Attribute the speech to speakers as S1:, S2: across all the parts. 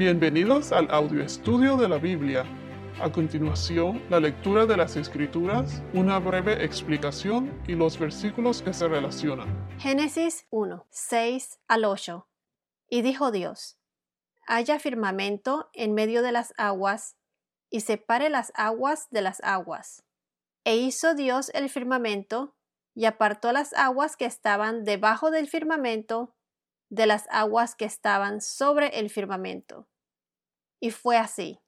S1: Bienvenidos al audio estudio de la Biblia. A continuación, la lectura de las Escrituras, una breve explicación y los versículos que se relacionan.
S2: Génesis 1, 6 al 8. Y dijo Dios, haya firmamento en medio de las aguas, y separe las aguas de las aguas. E hizo Dios el firmamento, y apartó las aguas que estaban debajo del firmamento de las aguas que estaban sobre el firmamento. Y fue así.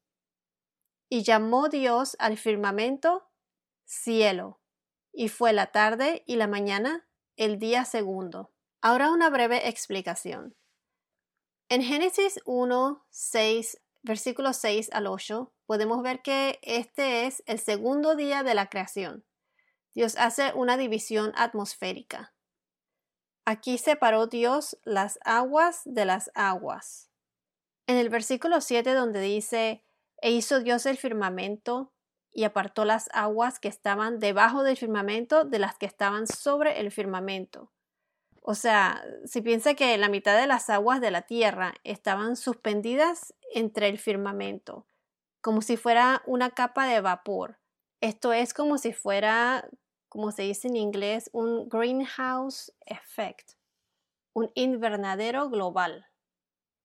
S2: Y llamó Dios al firmamento cielo, y fue la tarde y la mañana el día segundo. Ahora una breve explicación. En Génesis 1, 6, versículos 6 al 8, podemos ver que este es el segundo día de la creación. Dios hace una división atmosférica. Aquí separó Dios las aguas de las aguas. En el versículo 7 donde dice, e hizo Dios el firmamento y apartó las aguas que estaban debajo del firmamento de las que estaban sobre el firmamento. O sea, si piensa que la mitad de las aguas de la tierra estaban suspendidas entre el firmamento, como si fuera una capa de vapor. Esto es como si fuera como se dice en inglés, un greenhouse effect, un invernadero global.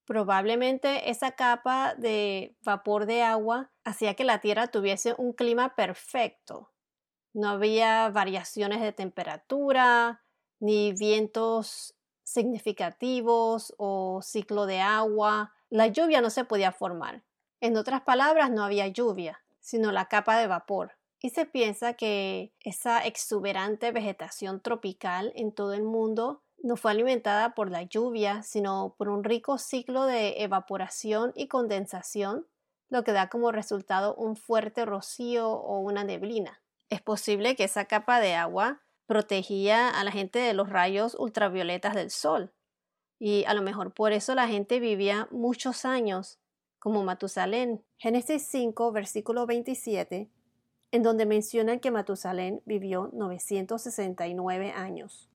S2: Probablemente esa capa de vapor de agua hacía que la Tierra tuviese un clima perfecto. No había variaciones de temperatura, ni vientos significativos o ciclo de agua. La lluvia no se podía formar. En otras palabras, no había lluvia, sino la capa de vapor y se piensa que esa exuberante vegetación tropical en todo el mundo no fue alimentada por la lluvia, sino por un rico ciclo de evaporación y condensación, lo que da como resultado un fuerte rocío o una neblina. Es posible que esa capa de agua protegía a la gente de los rayos ultravioletas del sol, y a lo mejor por eso la gente vivía muchos años, como Matusalén. Génesis 5, versículo 27 en donde mencionan que Matusalén vivió 969 años.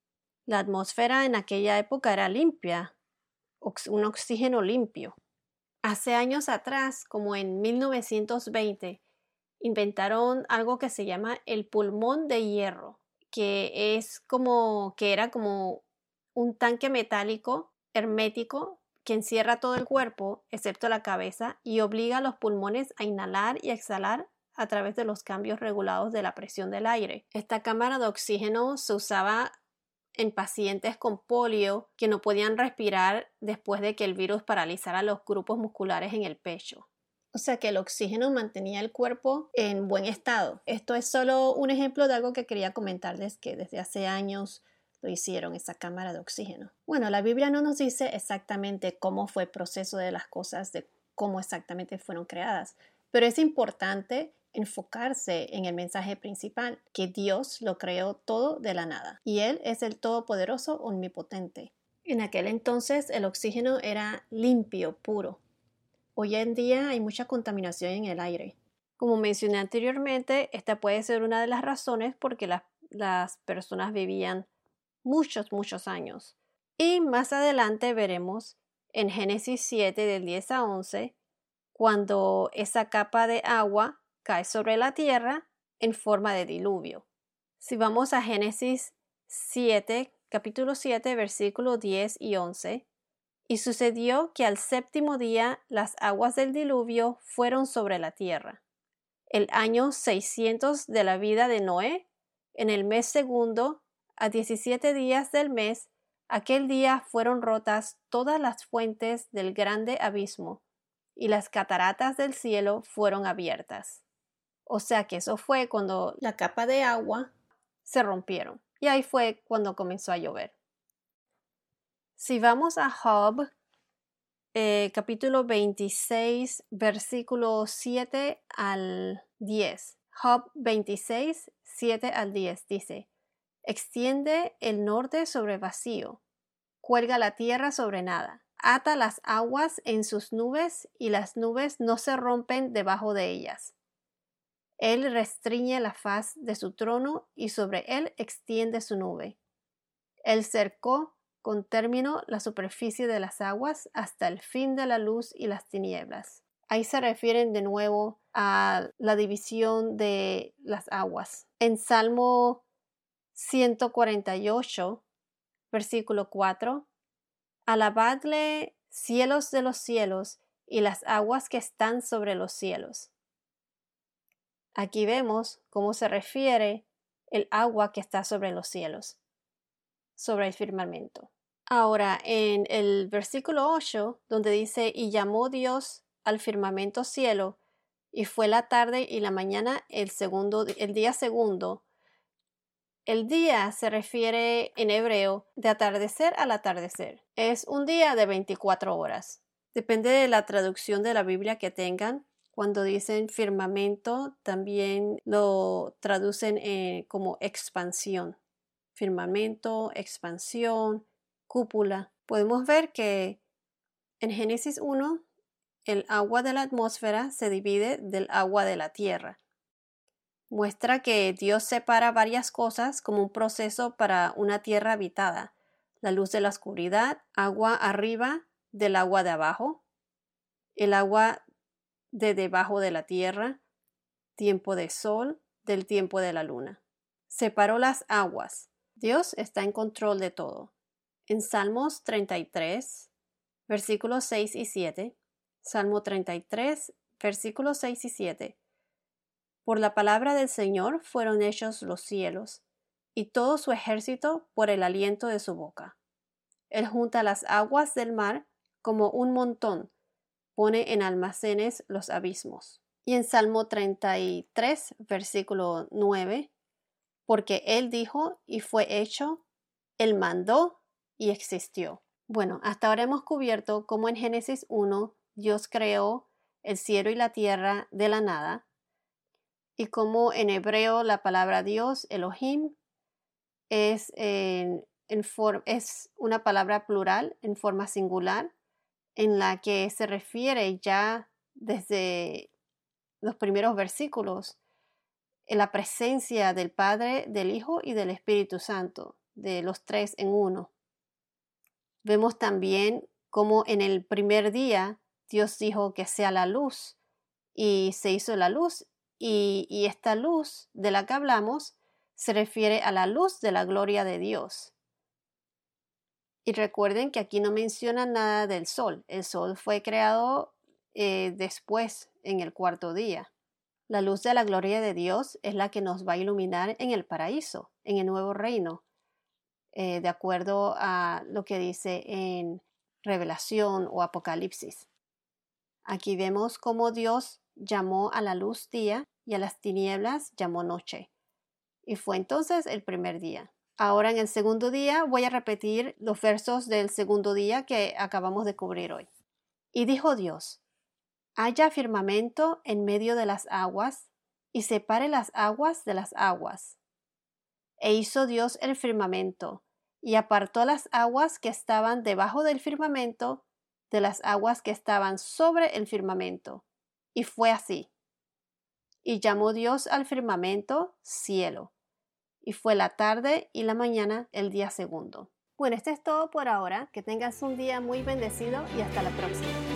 S2: La atmósfera en aquella época era limpia, un oxígeno limpio. Hace años atrás, como en 1920, inventaron algo que se llama el pulmón de hierro, que es como que era como un tanque metálico hermético que encierra todo el cuerpo excepto la cabeza y obliga a los pulmones a inhalar y exhalar a través de los cambios regulados de la presión del aire. Esta cámara de oxígeno se usaba en pacientes con polio que no podían respirar después de que el virus paralizara los grupos musculares en el pecho. O sea que el oxígeno mantenía el cuerpo en buen estado. Esto es solo un ejemplo de algo que quería comentarles que desde hace años lo hicieron, esa cámara de oxígeno. Bueno, la Biblia no nos dice exactamente cómo fue el proceso de las cosas, de cómo exactamente fueron creadas, pero es importante enfocarse en el mensaje principal, que Dios lo creó todo de la nada y Él es el Todopoderoso Omnipotente. En aquel entonces el oxígeno era limpio, puro. Hoy en día hay mucha contaminación en el aire. Como mencioné anteriormente, esta puede ser una de las razones por que las, las personas vivían muchos, muchos años. Y más adelante veremos en Génesis 7 del 10 a 11, cuando esa capa de agua cae sobre la tierra en forma de diluvio. Si vamos a Génesis 7, capítulo 7, versículos 10 y 11, y sucedió que al séptimo día las aguas del diluvio fueron sobre la tierra. El año 600 de la vida de Noé, en el mes segundo, a 17 días del mes, aquel día fueron rotas todas las fuentes del grande abismo, y las cataratas del cielo fueron abiertas. O sea que eso fue cuando la capa de agua se rompieron. Y ahí fue cuando comenzó a llover. Si vamos a Job, eh, capítulo 26, versículo 7 al 10. Job 26, 7 al 10 dice, Extiende el norte sobre vacío, cuelga la tierra sobre nada, ata las aguas en sus nubes y las nubes no se rompen debajo de ellas. Él restriñe la faz de su trono y sobre él extiende su nube. Él cercó con término la superficie de las aguas hasta el fin de la luz y las tinieblas. Ahí se refieren de nuevo a la división de las aguas. En Salmo 148, versículo 4, Alabadle cielos de los cielos y las aguas que están sobre los cielos. Aquí vemos cómo se refiere el agua que está sobre los cielos, sobre el firmamento. Ahora, en el versículo 8, donde dice, y llamó Dios al firmamento cielo, y fue la tarde y la mañana el segundo, el día segundo. El día se refiere en hebreo de atardecer al atardecer. Es un día de 24 horas. Depende de la traducción de la Biblia que tengan. Cuando dicen firmamento, también lo traducen eh, como expansión. Firmamento, expansión, cúpula. Podemos ver que en Génesis 1 el agua de la atmósfera se divide del agua de la tierra. Muestra que Dios separa varias cosas como un proceso para una tierra habitada. La luz de la oscuridad, agua arriba del agua de abajo, el agua de debajo de la tierra, tiempo de sol del tiempo de la luna. Separó las aguas. Dios está en control de todo. En Salmos 33, versículos 6 y 7, Salmo 33, versículos 6 y 7. Por la palabra del Señor fueron hechos los cielos, y todo su ejército por el aliento de su boca. Él junta las aguas del mar como un montón, pone en almacenes los abismos. Y en Salmo 33, versículo 9, porque Él dijo y fue hecho, Él mandó y existió. Bueno, hasta ahora hemos cubierto cómo en Génesis 1 Dios creó el cielo y la tierra de la nada, y cómo en hebreo la palabra Dios, Elohim, es, es una palabra plural en forma singular, en la que se refiere ya desde los primeros versículos en la presencia del Padre, del Hijo y del Espíritu Santo, de los tres en uno. Vemos también cómo en el primer día Dios dijo que sea la luz y se hizo la luz y, y esta luz de la que hablamos se refiere a la luz de la gloria de Dios. Y recuerden que aquí no menciona nada del sol. El sol fue creado eh, después, en el cuarto día. La luz de la gloria de Dios es la que nos va a iluminar en el paraíso, en el nuevo reino, eh, de acuerdo a lo que dice en Revelación o Apocalipsis. Aquí vemos cómo Dios llamó a la luz día y a las tinieblas llamó noche. Y fue entonces el primer día. Ahora en el segundo día voy a repetir los versos del segundo día que acabamos de cubrir hoy. Y dijo Dios, haya firmamento en medio de las aguas y separe las aguas de las aguas. E hizo Dios el firmamento y apartó las aguas que estaban debajo del firmamento de las aguas que estaban sobre el firmamento. Y fue así. Y llamó Dios al firmamento cielo. Y fue la tarde y la mañana el día segundo. Bueno, esto es todo por ahora. Que tengas un día muy bendecido y hasta la próxima.